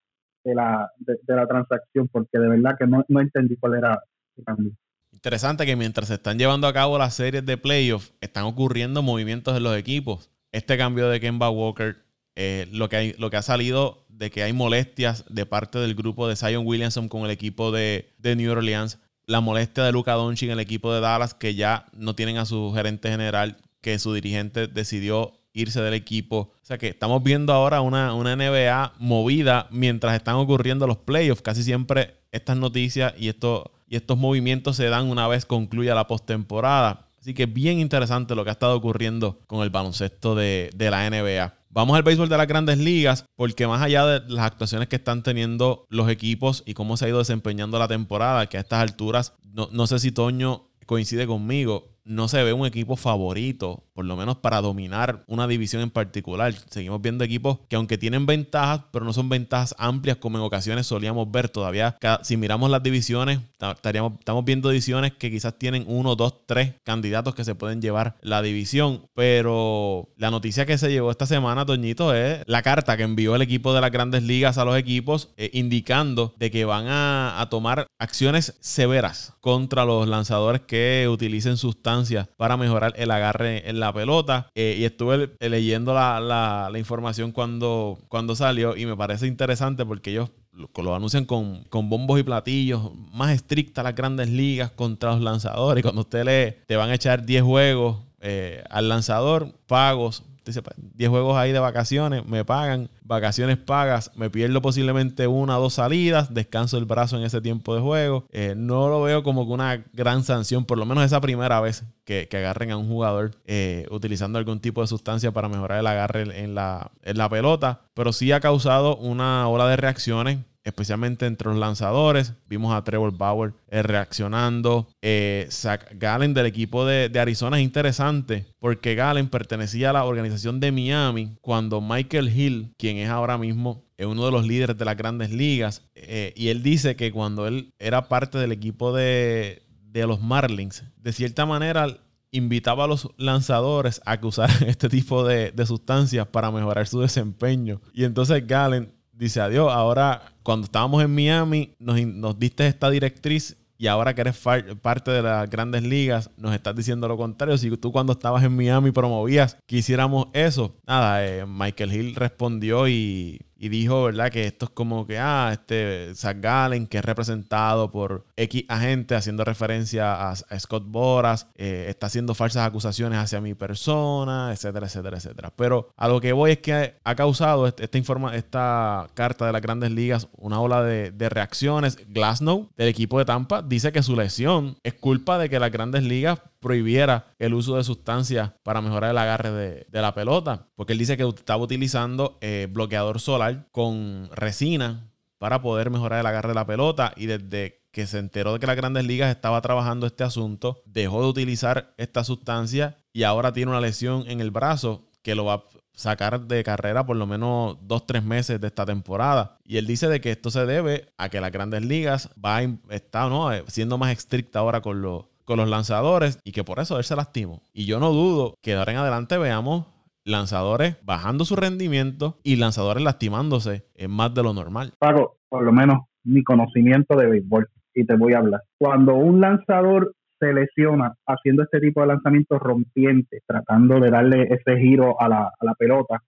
de la, de, la transacción porque de verdad que no, no entendí cuál era el cambio. Interesante que mientras se están llevando a cabo las series de playoffs, están ocurriendo movimientos en los equipos. Este cambio de Kemba Walker eh, lo, que hay, lo que ha salido de que hay molestias de parte del grupo de Zion Williamson con el equipo de, New Orleans, la molestia de Luca Doncic en el equipo de Dallas, que ya no tienen a su gerente general, que su dirigente decidió irse del equipo. O sea que estamos viendo ahora una, una NBA movida mientras están ocurriendo los playoffs. Casi siempre estas noticias y, esto, y estos movimientos se dan una vez concluya la postemporada. Así que bien interesante lo que ha estado ocurriendo con el baloncesto de, de la NBA. Vamos al béisbol de las grandes ligas, porque más allá de las actuaciones que están teniendo los equipos y cómo se ha ido desempeñando la temporada, que a estas alturas, no, no sé si Toño coincide conmigo, no se ve un equipo favorito, por lo menos para dominar una división en particular. Seguimos viendo equipos que aunque tienen ventajas, pero no son ventajas amplias como en ocasiones solíamos ver todavía. si miramos las divisiones, estaríamos, estamos viendo divisiones que quizás tienen uno, dos, tres candidatos que se pueden llevar la división. Pero la noticia que se llevó esta semana, Toñito, es la carta que envió el equipo de las grandes ligas a los equipos eh, indicando de que van a, a tomar acciones severas contra los lanzadores que utilicen sustancias para mejorar el agarre en la pelota. Eh, y estuve leyendo la, información cuando, cuando salió y me parece interesante porque ellos lo, anuncian con, bombos y platillos, más estrictas las grandes ligas contra los lanzadores. Cuando usted le te van a echar 10 juegos eh, al lanzador, pagos, dice, 10 pues, juegos ahí de vacaciones, me pagan, vacaciones pagas, me pierdo posiblemente una o dos salidas, descanso el brazo en ese tiempo de juego. Eh, no lo veo como que una gran sanción, por lo menos esa primera vez que, agarren a un jugador eh, utilizando algún tipo de sustancia para mejorar el agarre en la, en la pelota, pero sí ha causado una ola de reacciones especialmente entre los lanzadores. Vimos a Trevor Bauer eh, reaccionando. Eh, Zach Gallen del equipo de, Arizona es interesante porque Gallen pertenecía a la organización de Miami cuando Michael Hill, quien es ahora mismo uno de los líderes de las grandes ligas, eh, y él dice que cuando él era parte del equipo de, los Marlins, de cierta manera invitaba a los lanzadores a que usaran [laughs] este tipo de, de, sustancias para mejorar su desempeño. Y entonces Gallen dice adiós. Ahora, cuando estábamos en Miami, nos, diste esta directriz y ahora que eres parte de las grandes ligas, nos estás diciendo lo contrario. Si tú cuando estabas en Miami promovías que hiciéramos eso, nada, eh, Michael Hill respondió y, y dijo, ¿verdad? Que esto es como que, ah, este Zach Gallen, que es representado por X agente haciendo referencia a, Scott Boras, eh, está haciendo falsas acusaciones hacia mi persona, etcétera, etcétera, etcétera. Pero a lo que voy es que ha causado este, esta, informa, esta carta de las grandes ligas una ola de, de reacciones. Glasnow, del equipo de Tampa, dice que su lesión es culpa de que las grandes ligas prohibiera el uso de sustancias para mejorar el agarre de, la pelota. Porque él dice que estaba utilizando eh, bloqueador solar con resina para poder mejorar el agarre de la pelota. Y desde que se enteró de que las grandes ligas estaba trabajando este asunto, dejó de utilizar esta sustancia y ahora tiene una lesión en el brazo que lo va a sacar de carrera por lo menos dos, tres meses de esta temporada. Y él dice de que esto se debe a que las grandes ligas va a ¿no? Eh, siendo más estricta ahora con los con los lanzadores y que por eso él se lastimó. Y yo no dudo que de ahora en adelante veamos lanzadores bajando su rendimiento y lanzadores lastimándose en más de lo normal. Pago, por lo menos mi conocimiento de béisbol y te voy a hablar. Cuando un lanzador se lesiona haciendo este tipo de lanzamientos rompientes, tratando de darle ese giro a la, a la pelota,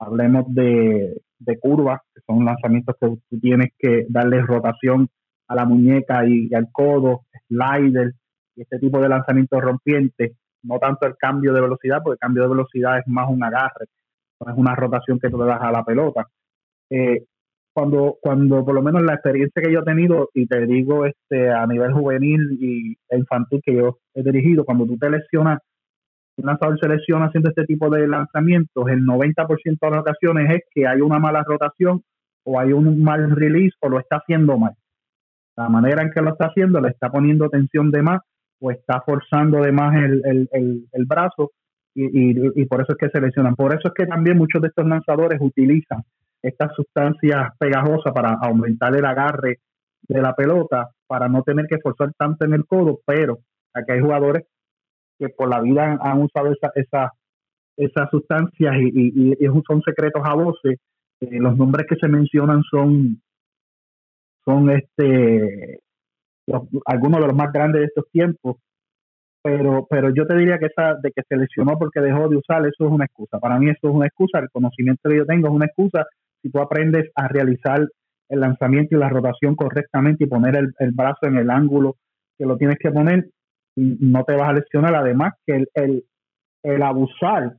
hablemos de, curvas, que son lanzamientos que tú tienes que darle rotación a la muñeca y, y al codo, slider, este tipo de lanzamientos rompientes, no tanto el cambio de velocidad, porque el cambio de velocidad es más un agarre, no es una rotación que tú le das a la pelota. Eh, cuando, cuando por lo menos la experiencia que yo he tenido, y te digo este a nivel juvenil y infantil que yo he dirigido, cuando tú te lesionas, un lanzador se lesiona haciendo este tipo de lanzamientos, el 90% de las ocasiones es que hay una mala rotación o hay un mal release o lo está haciendo mal. La manera en que lo está haciendo le está poniendo tensión de más o está forzando además el, el, el, brazo y, y, por eso es que se lesionan. Por eso es que también muchos de estos lanzadores utilizan estas sustancias pegajosas para aumentar el agarre de la pelota, para no tener que forzar tanto en el codo, pero aquí hay jugadores que por la vida han usado esa, esa, esas sustancias y, y, son secretos a voces. Eh, los nombres que se mencionan son, son este algunos de los más grandes de estos tiempos, pero, pero yo te diría que esa de que se lesionó porque dejó de usar, eso es una excusa. Para mí eso es una excusa, el conocimiento que yo tengo es una excusa. Si tú aprendes a realizar el lanzamiento y la rotación correctamente y poner el, brazo en el ángulo que lo tienes que poner, no te vas a lesionar. Además que el, el, abusar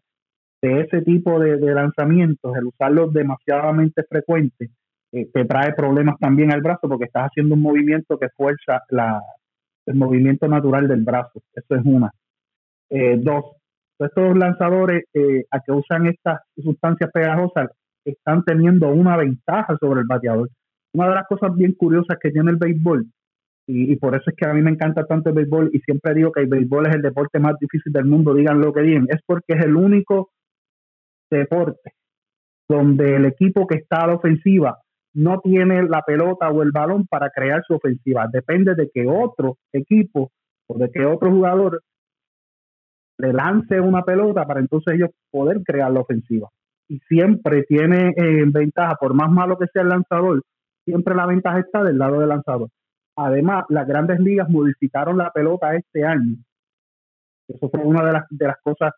de ese tipo de, de lanzamientos, el usarlos demasiadamente frecuentes, eh, te trae problemas también al brazo porque estás haciendo un movimiento que fuerza la, el movimiento natural del brazo. Eso es una. Eh, dos, estos lanzadores eh, a que usan estas sustancias pegajosas están teniendo una ventaja sobre el bateador. Una de las cosas bien curiosas que tiene el béisbol, y, y, por eso es que a mí me encanta tanto el béisbol, y siempre digo que el béisbol es el deporte más difícil del mundo, digan lo que digan, es porque es el único deporte donde el equipo que está a la ofensiva no tiene la pelota o el balón para crear su ofensiva. Depende de que otro equipo o de que otro jugador le lance una pelota para entonces ellos poder crear la ofensiva. Y siempre tiene eh, ventaja, por más malo que sea el lanzador, siempre la ventaja está del lado del lanzador. Además, las grandes ligas modificaron la pelota este año. Eso fue una de las, de las cosas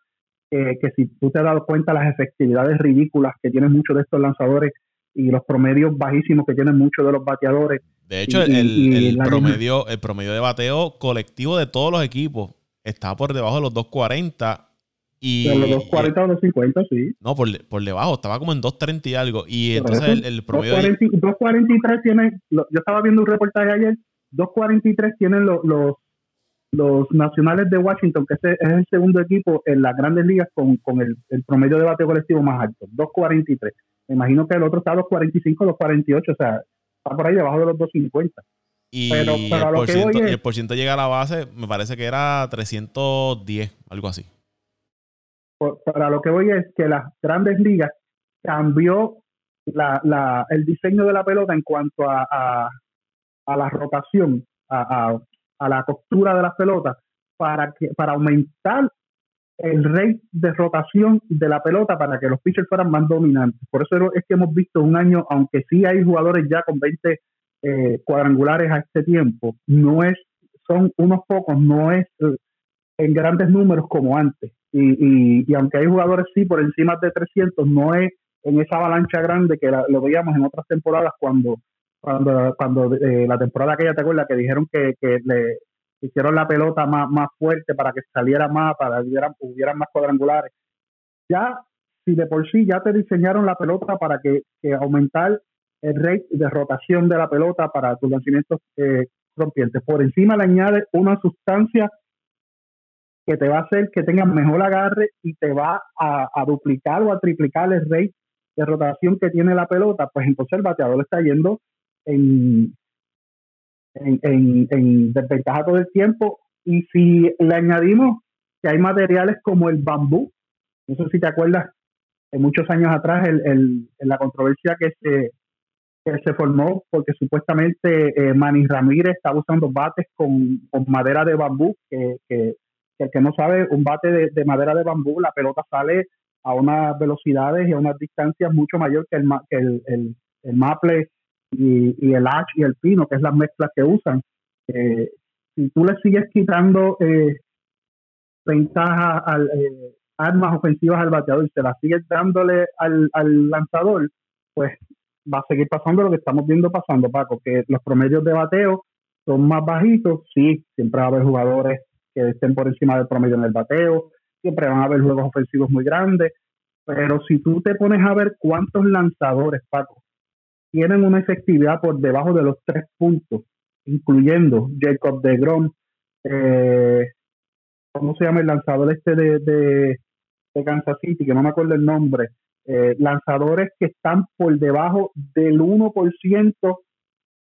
que si tú te has dado cuenta, las efectividades ridículas que tienen muchos de estos lanzadores y los promedios bajísimos que tienen muchos de los bateadores. De hecho, el, promedio, el promedio de bateo colectivo de todos los equipos está por debajo de los 240. Y, de los 240 o 250, sí. No, por, por debajo, estaba como en 230 y algo. Y entonces el, promedio. 243 tienen, yo estaba viendo un reportaje ayer, 243 tienen los, los, los nacionales de Washington, que es el segundo equipo en las grandes ligas con, con el, el promedio de bateo colectivo más alto, 243. Me imagino que el otro está a los 45, los 48, o sea, está por ahí debajo de los 250. Y, pero, el, por ciento, y el por ciento llega a la base, me parece que era 310, algo así. Para lo que voy es que las grandes ligas cambió la, la, el diseño de la pelota en cuanto a, a, la rotación, a, a, la costura de las pelotas, para, que, para aumentar el rate de rotación de la pelota para que los pitchers fueran más dominantes. Por eso es que hemos visto un año, aunque sí hay jugadores ya con 20 eh, cuadrangulares a este tiempo, no es, son unos pocos, no es eh, en grandes números como antes. Y, y, aunque hay jugadores sí por encima de 300, no es en esa avalancha grande que lo veíamos en otras temporadas cuando cuando cuando eh, la temporada que ya te acuerdas que dijeron que, que le hicieron la pelota más, más fuerte para que saliera más, para que hubieran, más cuadrangulares. Ya, si de por sí ya te diseñaron la pelota para que, aumentar el rate de rotación de la pelota para tus lanzamientos eh, rompientes, por encima le añades una sustancia que te va a hacer que tengas mejor agarre y te va a, duplicar o a triplicar el rate de rotación que tiene la pelota, pues entonces el bateador está yendo en, en, en, desventaja todo el tiempo. Y si le añadimos que hay materiales como el bambú, no sé si te acuerdas, en muchos años atrás, el, el, en la controversia que se, se formó porque supuestamente eh, Manny Ramírez estaba usando bates con, con madera de bambú, que, que el que no sabe, un bate de, madera de bambú, la pelota sale a unas velocidades y a unas distancias mucho mayor que el, que el, el, maple y, el ash y el pino, que es la mezcla que usan. Eh, si tú le sigues quitando eh, ventajas al, eh, armas ofensivas al bateador y se las sigues dándole al, al lanzador, pues va a seguir pasando lo que estamos viendo pasando, Paco, que los promedios de bateo son más bajitos, sí, siempre va a haber jugadores que estén por encima del promedio en el bateo, siempre van a haber juegos ofensivos muy grandes, pero si tú te pones a ver cuántos lanzadores, Paco, tienen una efectividad por debajo de los tres puntos, incluyendo Jacob de Grom, eh, ¿cómo se llama el lanzador este de, de, Kansas City? Que no me acuerdo el nombre. Eh, lanzadores que están por debajo del 1%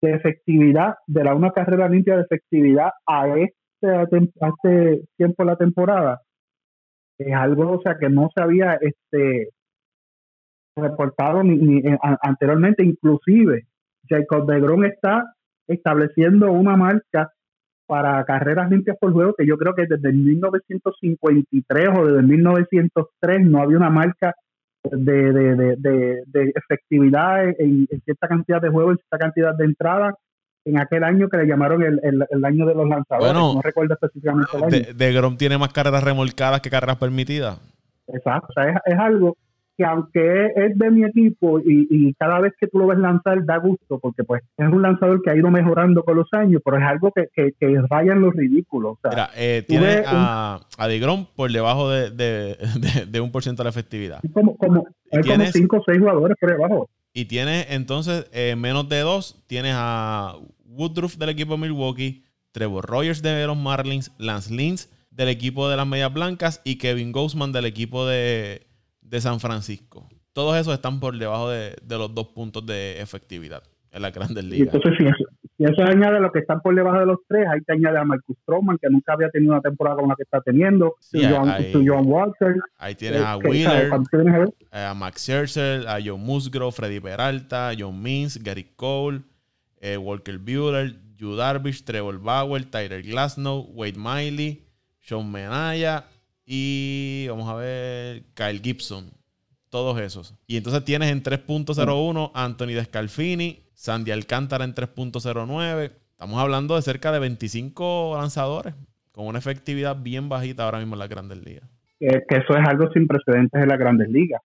de efectividad, de la una carrera limpia de efectividad a este hace tiempo la temporada es algo o sea que no se había este reportado ni, eh, anteriormente inclusive Jacob de está estableciendo una marca para carreras limpias por juego que yo creo que desde 1953 o desde 1903 no había una marca de, de, de, de, efectividad en, en, cierta cantidad de juegos, en cierta cantidad de entradas en aquel año que le llamaron el, el, año de los lanzadores. no recuerdo específicamente el año. De, Grom tiene más carreras remolcadas que carreras permitidas. Exacto, o sea, es, algo que aunque es de mi equipo y, y, cada vez que tú lo ves lanzar da gusto, porque pues es un lanzador que ha ido mejorando con los años, pero es algo que, que, que raya en lo ridículo. Mira, eh, tiene a, a DeGrom por debajo de, de, [laughs] de, un por ciento de la efectividad. Como, como, hay como cinco o seis jugadores por debajo. Y tienes entonces eh, menos de dos, tienes a Woodruff del equipo de Milwaukee, Trevor Rogers de los Marlins, Lance Lynch del equipo de las Medias Blancas y Kevin Gausman del equipo de, San Francisco. Todos esos están por debajo de, los dos puntos de efectividad en la Grandes Ligas. Entonces, si eso, añade a los que están por debajo de los tres, ahí te añade a Marcus Stroman, que nunca había tenido una temporada como la que está teniendo, sí, John, Walker. Ahí tienes a eh, Wheeler, eh, a Max Scherzer, a John Musgrove, Freddy Peralta, John Means, Gary Cole, eh, Walker Buehler, Yu Darvish, Trevor Bauer, Tyler Glasnow, Wade Miley, Sean Menaya y vamos a ver, Kyle Gibson. Todos esos. Y entonces tienes en 3.01 Anthony Descalfini, Sandy Alcántara en 3.09. Estamos hablando de cerca de 25 lanzadores con una efectividad bien bajita ahora mismo en las grandes ligas. Eh, que eso es algo sin precedentes en las grandes ligas.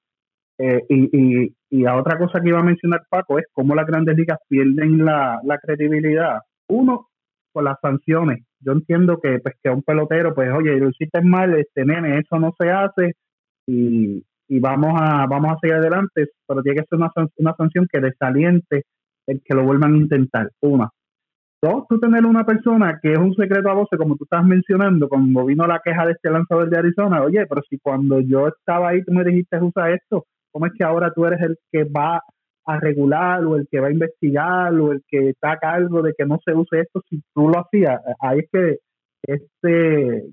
Eh, y, y, a otra cosa que iba a mencionar Paco es cómo las grandes ligas pierden la, credibilidad. Uno, por las sanciones. Yo entiendo que pues que a un pelotero, pues oye, lo hiciste mal, este nene, eso no se hace y, y vamos a vamos a seguir adelante, pero tiene que ser una, una sanción que desaliente el que lo vuelvan a intentar. Una. Dos, tú tener una persona que es un secreto a voces, como tú estás mencionando, cuando vino la queja de este lanzador de Arizona, oye, pero si cuando yo estaba ahí tú me dijiste usa esto, ¿Cómo es que ahora tú eres el que va a regular o el que va a investigar o el que está a cargo de que no se use esto si tú lo hacías? Ahí es que este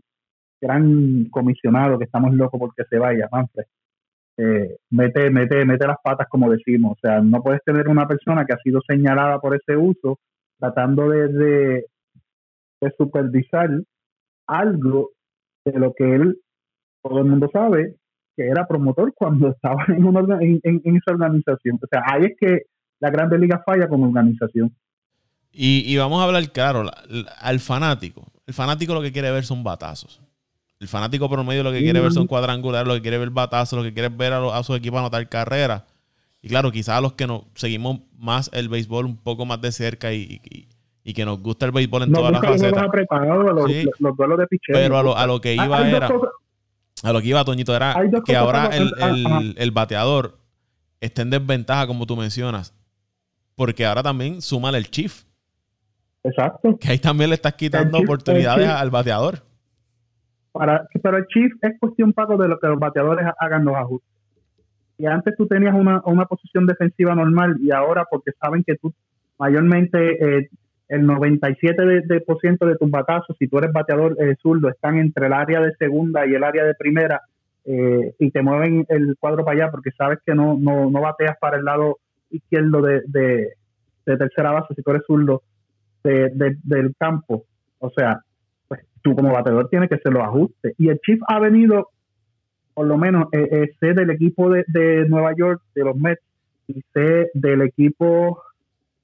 gran comisionado que estamos locos porque se vaya, Manfred, eh, mete, mete, mete las patas como decimos. O sea, no puedes tener una persona que ha sido señalada por ese uso tratando de, de, de supervisar algo de lo que él, todo el mundo sabe, que era promotor cuando [laughs] estaba en, una, en, esa organización. O sea, ahí es que la Grande Liga falla como organización. Y, vamos a hablar claro, al fanático. El fanático lo que quiere ver son batazos. El fanático promedio lo que quiere ver son cuadrangulares, lo que quiere ver batazos, lo que quiere ver a, su equipo anotar carrera. Y claro, quizás a los que nos seguimos más el béisbol un poco más de cerca y, y, que nos gusta el béisbol en todas las facetas. Los, duelos de Pero a lo, a lo que iba era... A lo que iba, Toñito, era que ahora el, el, el, bateador está en desventaja, como tú mencionas. Porque ahora también suma el Chief. Exacto. Que ahí también le estás quitando oportunidades al bateador. Para, pero el Chief es cuestión, Paco, de lo que los bateadores hagan los ajustes. Y antes tú tenías una, una posición defensiva normal y ahora porque saben que tú mayormente eh, el 97% de, de, por ciento de tus batazos, si tú eres bateador eh, zurdo, están entre el área de segunda y el área de primera eh, y te mueven el cuadro para allá porque sabes que no, no, no bateas para el lado izquierdo de, de, tercera base si tú eres zurdo de, del campo. O sea, pues tú como bateador tienes que hacer los ajustes. Y el Chief ha venido, por lo menos, eh, eh, sé del equipo de, de Nueva York, de los Mets, y sé del equipo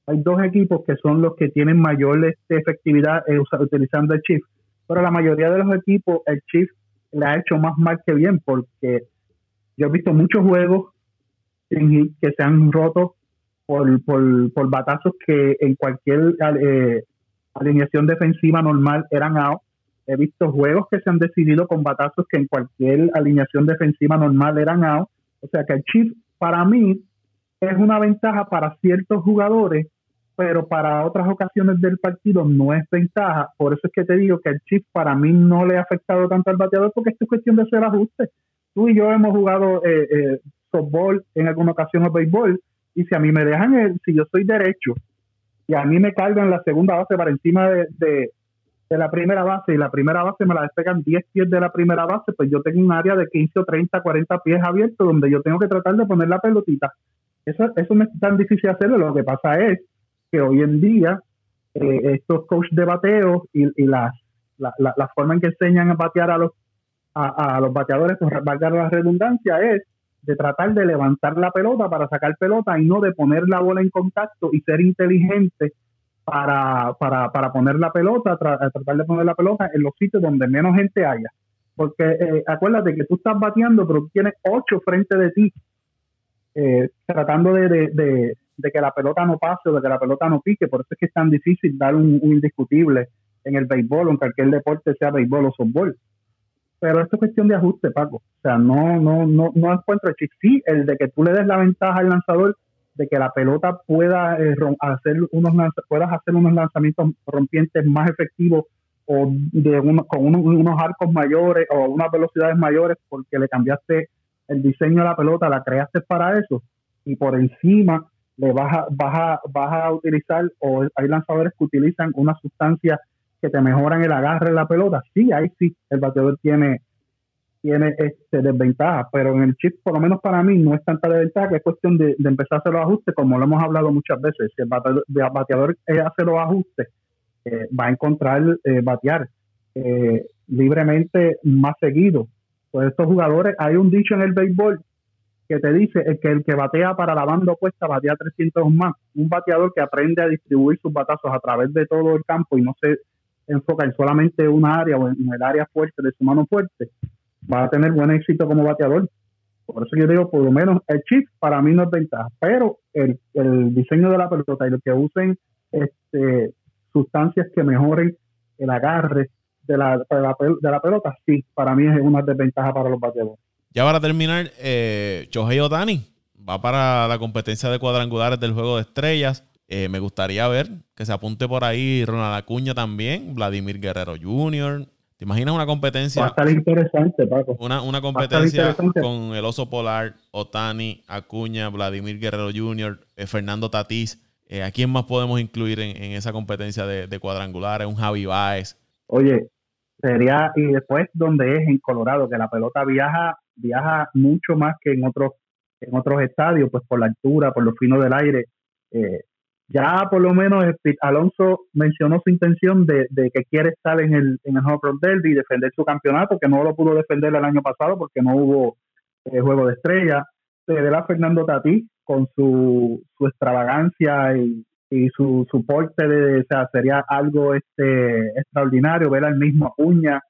hay dos equipos que son los que tienen mayor este, efectividad eh, utilizando el Chief, pero la mayoría de los equipos el Chief le ha hecho más mal que bien porque yo he visto muchos juegos que se han roto por, por, batazos que en cualquier eh, alineación defensiva normal eran out. He visto juegos que se han decidido con batazos que en cualquier alineación defensiva normal eran out. O sea que el Chief para mí es una ventaja para ciertos jugadores, pero para otras ocasiones del partido no es ventaja. Por eso es que te digo que el Chief para mí no le ha afectado tanto al bateador porque es cuestión de hacer ajustes. Tú y yo hemos jugado eh, eh, softball en alguna ocasión o béisbol y si a mí me dejan, el, si yo soy derecho y a mí me cargan la segunda base para encima de, de, la primera base y la primera base me la despegan 10 pies de la primera base, pues yo tengo un área de 15 o 30, 40 pies abierto donde yo tengo que tratar de poner la pelotita. Eso, eso no es tan difícil hacerlo. Lo que pasa es que hoy en día eh, estos coaches de bateo y, y las, la, la, forma en que enseñan a batear a los, a, a los bateadores, pues valga la redundancia, es de tratar de levantar la pelota para sacar pelota y no de poner la bola en contacto y ser inteligente para, para, para poner la pelota, tratar de poner la pelota en los sitios donde menos gente haya. Porque eh, acuérdate que tú estás bateando, pero tú tienes ocho frente de ti, eh, tratando de, de, de, que la pelota no pase o de que la pelota no pique. Por eso es que es tan difícil dar un, indiscutible en el béisbol o en cualquier deporte, sea béisbol o softball pero esto es cuestión de ajuste, Paco. O sea, no, no, no, no encuentro el Sí, el de que tú le des la ventaja al lanzador de que la pelota pueda eh, hacer unos puedas hacer unos lanzamientos rompientes más efectivos o de con unos, arcos mayores o unas velocidades mayores porque le cambiaste el diseño de la pelota, la creaste para eso y por encima le vas a, vas a, vas a utilizar o hay lanzadores que utilizan una sustancia que te mejoran el agarre de la pelota, sí, ahí sí, el bateador tiene, tiene este desventaja, pero en el chip, por lo menos para mí, no es tanta desventaja que es cuestión de, empezar a hacer los ajustes, como lo hemos hablado muchas veces. Si el bateador, hace los ajustes, eh, va a encontrar eh, batear eh, libremente más seguido. Pues estos jugadores, hay un dicho en el béisbol que te dice que el que batea para la banda opuesta batea 300 más. Un bateador que aprende a distribuir sus batazos a través de todo el campo y no se enfoca en solamente una área o en el área fuerte de su mano fuerte, va a tener buen éxito como bateador. Por eso yo digo, por lo menos el chip para mí no es ventaja, pero el, el diseño de la pelota y lo que usen este, sustancias que mejoren el agarre de la, de la, pelota, sí, para mí es una desventaja para los bateadores. Ya para terminar, eh, Shohei Otani va para la competencia de cuadrangulares del juego de estrellas. Eh, me gustaría ver que se apunte por ahí Ronald Acuña también, Vladimir Guerrero Jr. ¿Te imaginas una competencia? Va a estar interesante, Paco. Una, una competencia con el oso polar, Otani, Acuña, Vladimir Guerrero Jr., eh, Fernando Tatís. Eh, ¿A quién más podemos incluir en, esa competencia de, de, cuadrangulares? Un Javi Baez. Oye, sería, y después donde es en Colorado, que la pelota viaja, viaja mucho más que en otros, en otros estadios, pues por la altura, por lo fino del aire. Eh, ya por lo menos Alonso mencionó su intención de, que quiere estar en el, en el Home Derby y defender su campeonato, que no lo pudo defender el año pasado porque no hubo eh, juego de estrella. Se verá Fernando Tatí con su, su extravagancia y, su, soporte de, o sea, sería algo este extraordinario ver al mismo Acuña,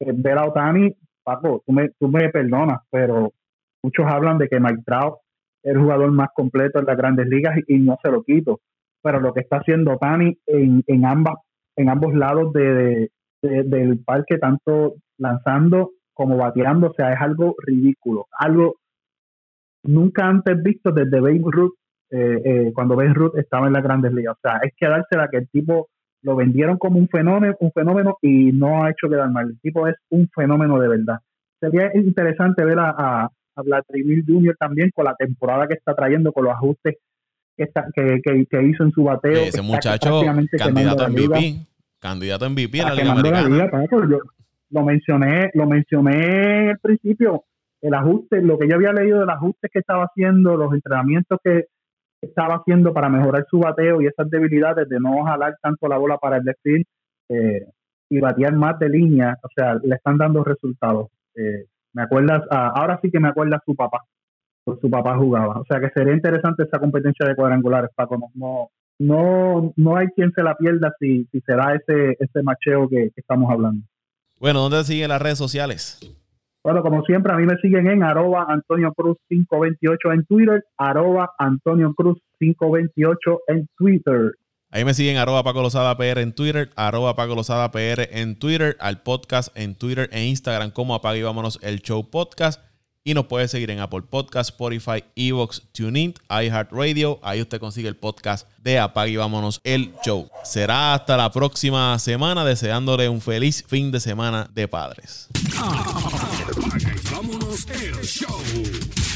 eh, ver a Otani, Paco, tú me, tú me perdonas, pero muchos hablan de que Mike Trout el jugador más completo en las grandes ligas y, no se lo quito. Pero lo que está haciendo Tani en, en, ambas, en ambos lados de, del parque, tanto lanzando como bateando, o sea, es algo ridículo, algo nunca antes visto desde Babe Ruth, eh, eh, cuando Babe Ruth estaba en las grandes ligas. O sea, es quedársela que el tipo lo vendieron como un fenómeno, un fenómeno y no ha hecho quedar mal. El tipo es un fenómeno de verdad. Sería interesante ver a, a, a Vladimir Jr. también con la temporada que está trayendo, con los ajustes que, está, que, que, hizo en su bateo. Ese muchacho, candidato a MVP, candidato a MVP en la Liga Americana lo mencioné, lo mencioné en el principio, el ajuste, lo que yo había leído del ajuste que estaba haciendo, los entrenamientos que estaba haciendo para mejorar su bateo y esas debilidades de no jalar tanto la bola para el desfile eh, y batear más de línea, o sea, le están dando resultados. Eh, me acuerdas, ah, ahora sí que me acuerda su papá, por su papá jugaba. O sea que sería interesante esa competencia de cuadrangulares, Paco. No, no, no hay quien se la pierda si, si se da ese, ese macheo que estamos hablando. Bueno, ¿dónde siguen las redes sociales? Bueno, como siempre, a mí me siguen en arroba Antonio Cruz 528 en Twitter, arroba Antonio Cruz 528 en Twitter. Ahí me siguen arroba Paco Lozada PR en Twitter, arroba Paco Lozada PR en Twitter, al podcast en Twitter e Instagram como Apague y Vámonos el Show Podcast. Y nos puede seguir en Apple Podcast, Spotify, Evox, TuneIn, iHeartRadio. Ahí usted consigue el podcast de Apague y Vámonos el Show. Será hasta la próxima semana, deseándole un feliz fin de semana de padres. Vámonos el show.